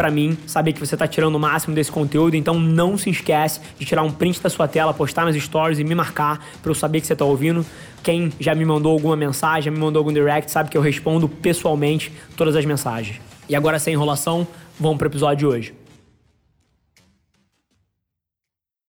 para mim saber que você está tirando o máximo desse conteúdo, então não se esquece de tirar um print da sua tela, postar nas stories e me marcar para eu saber que você está ouvindo. Quem já me mandou alguma mensagem, já me mandou algum direct, sabe que eu respondo pessoalmente todas as mensagens. E agora, sem enrolação, vamos pro episódio de hoje.